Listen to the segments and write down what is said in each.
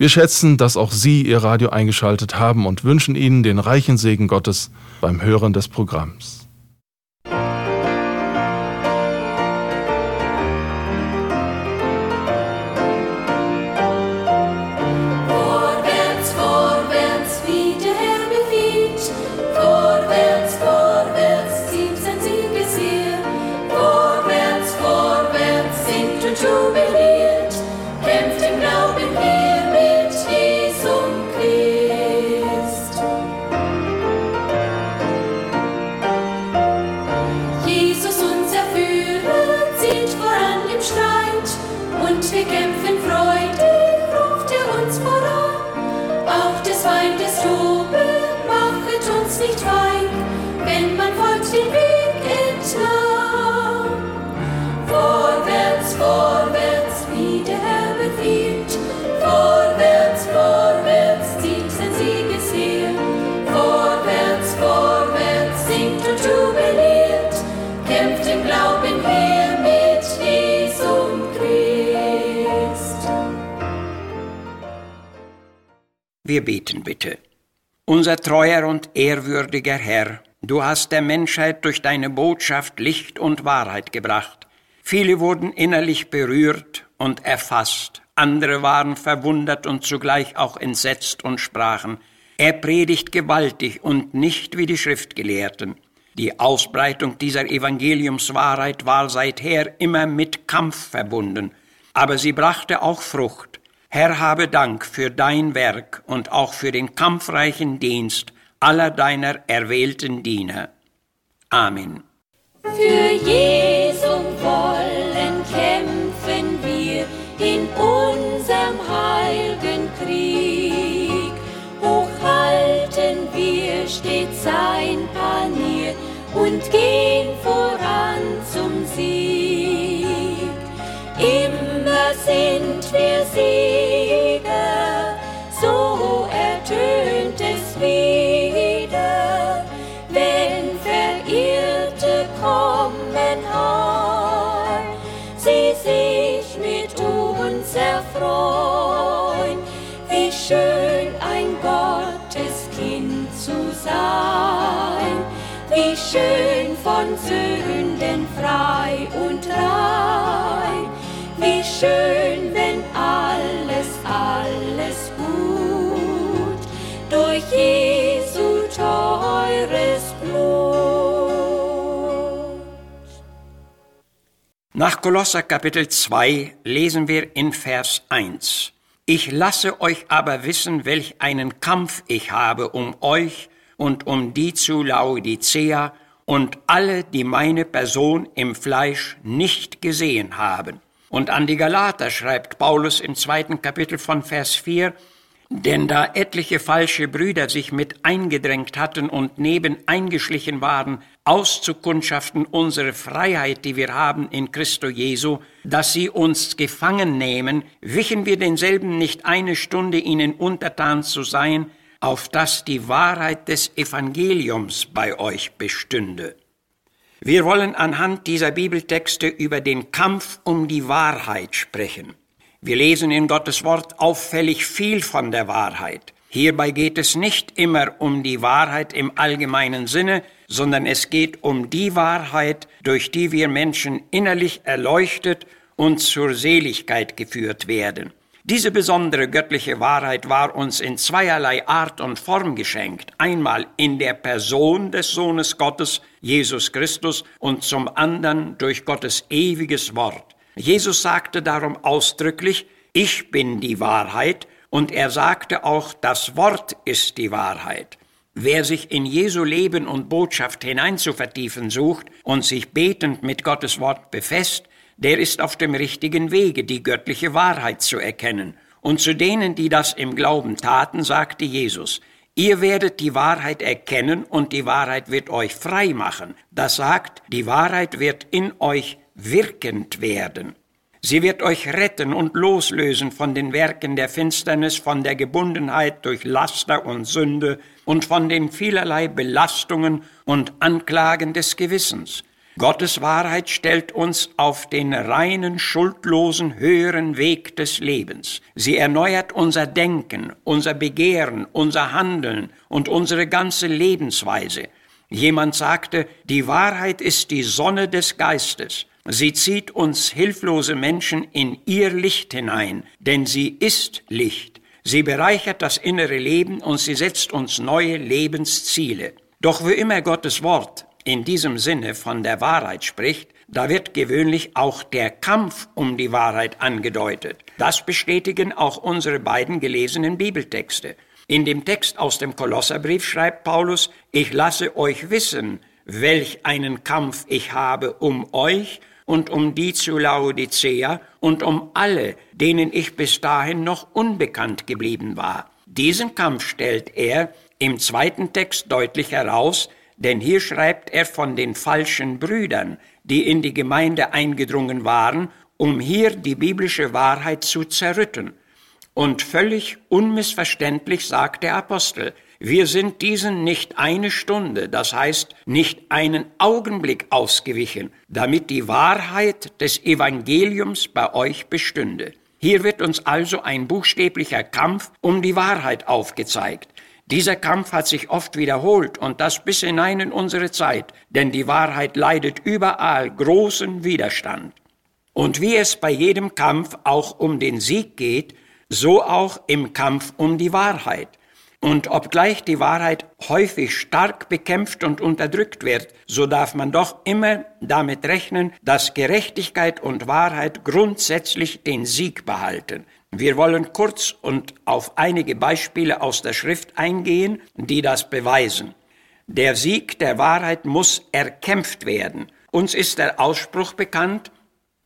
wir schätzen, dass auch Sie Ihr Radio eingeschaltet haben und wünschen Ihnen den reichen Segen Gottes beim Hören des Programms. Wir beten bitte. Unser treuer und ehrwürdiger Herr, du hast der Menschheit durch deine Botschaft Licht und Wahrheit gebracht. Viele wurden innerlich berührt und erfasst, andere waren verwundert und zugleich auch entsetzt und sprachen, er predigt gewaltig und nicht wie die Schriftgelehrten. Die Ausbreitung dieser Evangeliumswahrheit war seither immer mit Kampf verbunden, aber sie brachte auch Frucht. Herr, habe Dank für dein Werk und auch für den kampfreichen Dienst aller deiner erwählten Diener. Amen. Für Jesum wollen kämpfen wir in unserem heiligen Krieg. Hochhalten wir stets sein Panier und gehen voran zum Sieg. Immer sind wir Sieg. Schön von Sünden frei und rein. Wie schön, wenn alles, alles gut durch Jesu teures Blut. Nach Kolosser Kapitel 2 lesen wir in Vers 1. Ich lasse euch aber wissen, welch einen Kampf ich habe um euch und um die zu Laodicea und alle, die meine Person im Fleisch nicht gesehen haben. Und an die Galater schreibt Paulus im zweiten Kapitel von Vers 4, denn da etliche falsche Brüder sich mit eingedrängt hatten und neben eingeschlichen waren, auszukundschaften unsere Freiheit, die wir haben in Christo Jesu, dass sie uns gefangen nehmen, wichen wir denselben nicht eine Stunde ihnen untertan zu sein, auf dass die Wahrheit des Evangeliums bei euch bestünde. Wir wollen anhand dieser Bibeltexte über den Kampf um die Wahrheit sprechen. Wir lesen in Gottes Wort auffällig viel von der Wahrheit. Hierbei geht es nicht immer um die Wahrheit im allgemeinen Sinne, sondern es geht um die Wahrheit, durch die wir Menschen innerlich erleuchtet und zur Seligkeit geführt werden. Diese besondere göttliche Wahrheit war uns in zweierlei Art und Form geschenkt. Einmal in der Person des Sohnes Gottes, Jesus Christus, und zum anderen durch Gottes ewiges Wort. Jesus sagte darum ausdrücklich, ich bin die Wahrheit, und er sagte auch, das Wort ist die Wahrheit. Wer sich in Jesu Leben und Botschaft hineinzuvertiefen sucht und sich betend mit Gottes Wort befasst, der ist auf dem richtigen Wege, die göttliche Wahrheit zu erkennen. Und zu denen, die das im Glauben taten, sagte Jesus, Ihr werdet die Wahrheit erkennen und die Wahrheit wird euch frei machen. Das sagt, die Wahrheit wird in euch wirkend werden. Sie wird euch retten und loslösen von den Werken der Finsternis, von der Gebundenheit durch Laster und Sünde und von den vielerlei Belastungen und Anklagen des Gewissens. Gottes Wahrheit stellt uns auf den reinen, schuldlosen, höheren Weg des Lebens. Sie erneuert unser Denken, unser Begehren, unser Handeln und unsere ganze Lebensweise. Jemand sagte, die Wahrheit ist die Sonne des Geistes. Sie zieht uns hilflose Menschen in ihr Licht hinein, denn sie ist Licht. Sie bereichert das innere Leben und sie setzt uns neue Lebensziele. Doch wo immer Gottes Wort in diesem Sinne von der Wahrheit spricht, da wird gewöhnlich auch der Kampf um die Wahrheit angedeutet. Das bestätigen auch unsere beiden gelesenen Bibeltexte. In dem Text aus dem Kolosserbrief schreibt Paulus, ich lasse euch wissen, welch einen Kampf ich habe um euch und um die zu Laodicea und um alle, denen ich bis dahin noch unbekannt geblieben war. Diesen Kampf stellt er im zweiten Text deutlich heraus, denn hier schreibt er von den falschen Brüdern, die in die Gemeinde eingedrungen waren, um hier die biblische Wahrheit zu zerrütten. Und völlig unmissverständlich sagt der Apostel, wir sind diesen nicht eine Stunde, das heißt nicht einen Augenblick ausgewichen, damit die Wahrheit des Evangeliums bei euch bestünde. Hier wird uns also ein buchstäblicher Kampf um die Wahrheit aufgezeigt. Dieser Kampf hat sich oft wiederholt und das bis hinein in unsere Zeit, denn die Wahrheit leidet überall großen Widerstand. Und wie es bei jedem Kampf auch um den Sieg geht, so auch im Kampf um die Wahrheit. Und obgleich die Wahrheit häufig stark bekämpft und unterdrückt wird, so darf man doch immer damit rechnen, dass Gerechtigkeit und Wahrheit grundsätzlich den Sieg behalten. Wir wollen kurz und auf einige Beispiele aus der Schrift eingehen, die das beweisen. Der Sieg der Wahrheit muss erkämpft werden. Uns ist der Ausspruch bekannt,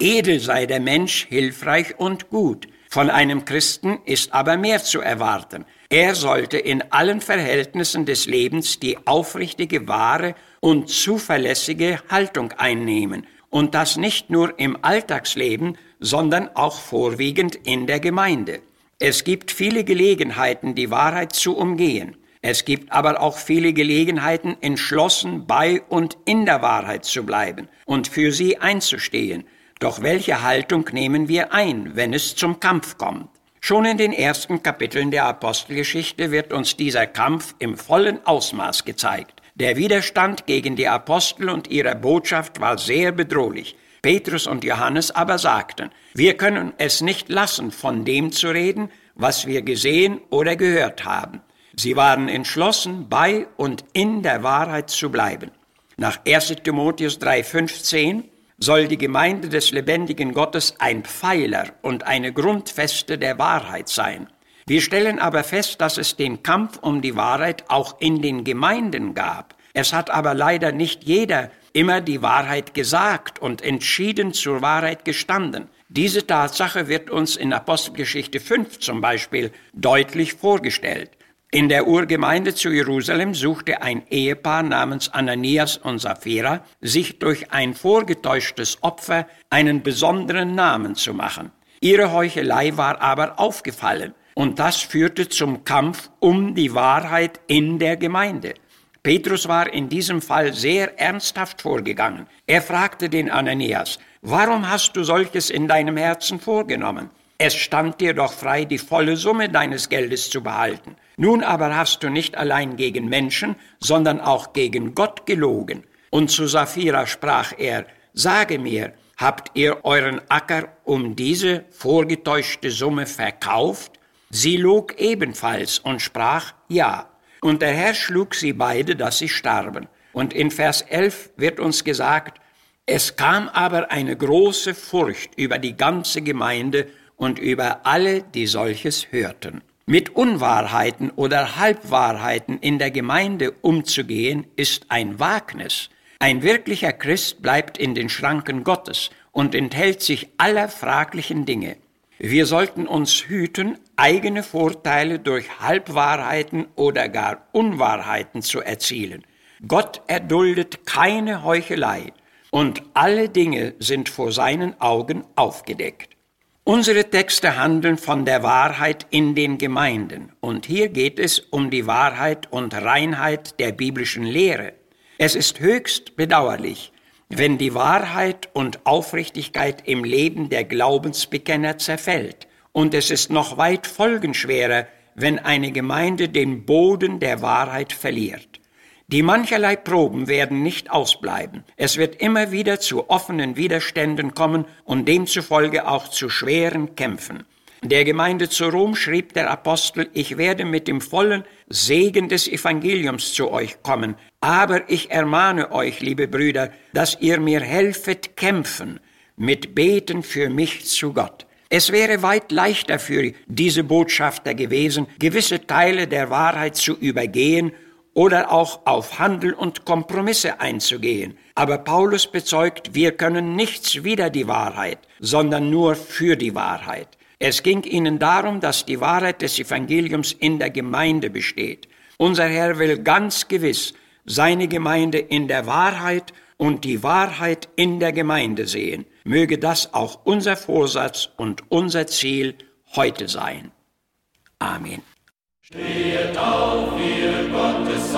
edel sei der Mensch, hilfreich und gut. Von einem Christen ist aber mehr zu erwarten. Er sollte in allen Verhältnissen des Lebens die aufrichtige, wahre und zuverlässige Haltung einnehmen. Und das nicht nur im Alltagsleben, sondern auch vorwiegend in der Gemeinde. Es gibt viele Gelegenheiten, die Wahrheit zu umgehen. Es gibt aber auch viele Gelegenheiten, entschlossen bei und in der Wahrheit zu bleiben und für sie einzustehen. Doch welche Haltung nehmen wir ein, wenn es zum Kampf kommt? Schon in den ersten Kapiteln der Apostelgeschichte wird uns dieser Kampf im vollen Ausmaß gezeigt. Der Widerstand gegen die Apostel und ihre Botschaft war sehr bedrohlich. Petrus und Johannes aber sagten, wir können es nicht lassen, von dem zu reden, was wir gesehen oder gehört haben. Sie waren entschlossen, bei und in der Wahrheit zu bleiben. Nach 1 Timotheus 3,15 soll die Gemeinde des lebendigen Gottes ein Pfeiler und eine Grundfeste der Wahrheit sein. Wir stellen aber fest, dass es den Kampf um die Wahrheit auch in den Gemeinden gab. Es hat aber leider nicht jeder immer die Wahrheit gesagt und entschieden zur Wahrheit gestanden. Diese Tatsache wird uns in Apostelgeschichte 5 zum Beispiel deutlich vorgestellt. In der Urgemeinde zu Jerusalem suchte ein Ehepaar namens Ananias und Sapphira, sich durch ein vorgetäuschtes Opfer einen besonderen Namen zu machen. Ihre Heuchelei war aber aufgefallen und das führte zum Kampf um die Wahrheit in der Gemeinde. Petrus war in diesem Fall sehr ernsthaft vorgegangen. Er fragte den Ananias, warum hast du solches in deinem Herzen vorgenommen? Es stand dir doch frei, die volle Summe deines Geldes zu behalten. Nun aber hast du nicht allein gegen Menschen, sondern auch gegen Gott gelogen. Und zu Sapphira sprach er, sage mir, habt ihr euren Acker um diese vorgetäuschte Summe verkauft? Sie log ebenfalls und sprach, ja. Und der Herr schlug sie beide, dass sie starben. Und in Vers 11 wird uns gesagt, es kam aber eine große Furcht über die ganze Gemeinde und über alle, die solches hörten. Mit Unwahrheiten oder Halbwahrheiten in der Gemeinde umzugehen, ist ein Wagnis. Ein wirklicher Christ bleibt in den Schranken Gottes und enthält sich aller fraglichen Dinge. Wir sollten uns hüten, eigene Vorteile durch Halbwahrheiten oder gar Unwahrheiten zu erzielen. Gott erduldet keine Heuchelei und alle Dinge sind vor seinen Augen aufgedeckt. Unsere Texte handeln von der Wahrheit in den Gemeinden und hier geht es um die Wahrheit und Reinheit der biblischen Lehre. Es ist höchst bedauerlich, wenn die Wahrheit und Aufrichtigkeit im Leben der Glaubensbekenner zerfällt. Und es ist noch weit folgenschwerer, wenn eine Gemeinde den Boden der Wahrheit verliert. Die mancherlei Proben werden nicht ausbleiben. Es wird immer wieder zu offenen Widerständen kommen und demzufolge auch zu schweren Kämpfen. Der Gemeinde zu Rom schrieb der Apostel, ich werde mit dem vollen Segen des Evangeliums zu euch kommen, aber ich ermahne euch, liebe Brüder, dass ihr mir helfet kämpfen mit Beten für mich zu Gott. Es wäre weit leichter für diese Botschafter gewesen, gewisse Teile der Wahrheit zu übergehen oder auch auf Handel und Kompromisse einzugehen. Aber Paulus bezeugt, wir können nichts wider die Wahrheit, sondern nur für die Wahrheit. Es ging ihnen darum, dass die Wahrheit des Evangeliums in der Gemeinde besteht. Unser Herr will ganz gewiss seine Gemeinde in der Wahrheit und die Wahrheit in der Gemeinde sehen. Möge das auch unser Vorsatz und unser Ziel heute sein. Amen. Stehet auf, ihr Gottes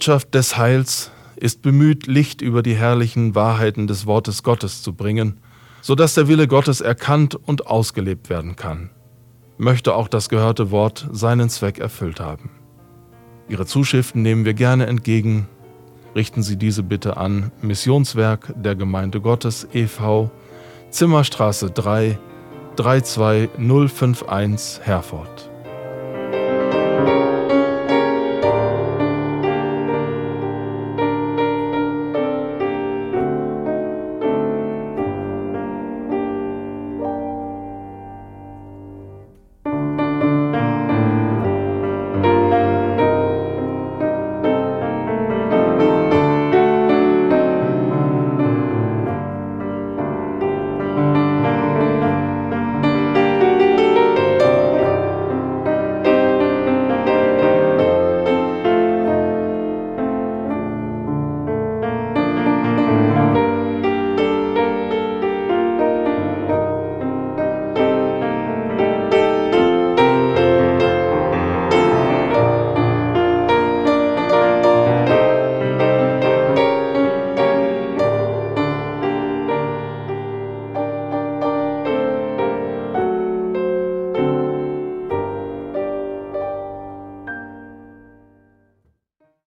Botschaft des Heils ist bemüht, Licht über die herrlichen Wahrheiten des Wortes Gottes zu bringen, so dass der Wille Gottes erkannt und ausgelebt werden kann. Möchte auch das gehörte Wort seinen Zweck erfüllt haben. Ihre Zuschriften nehmen wir gerne entgegen. Richten Sie diese bitte an Missionswerk der Gemeinde Gottes e.V., Zimmerstraße 3, 32051 Herford.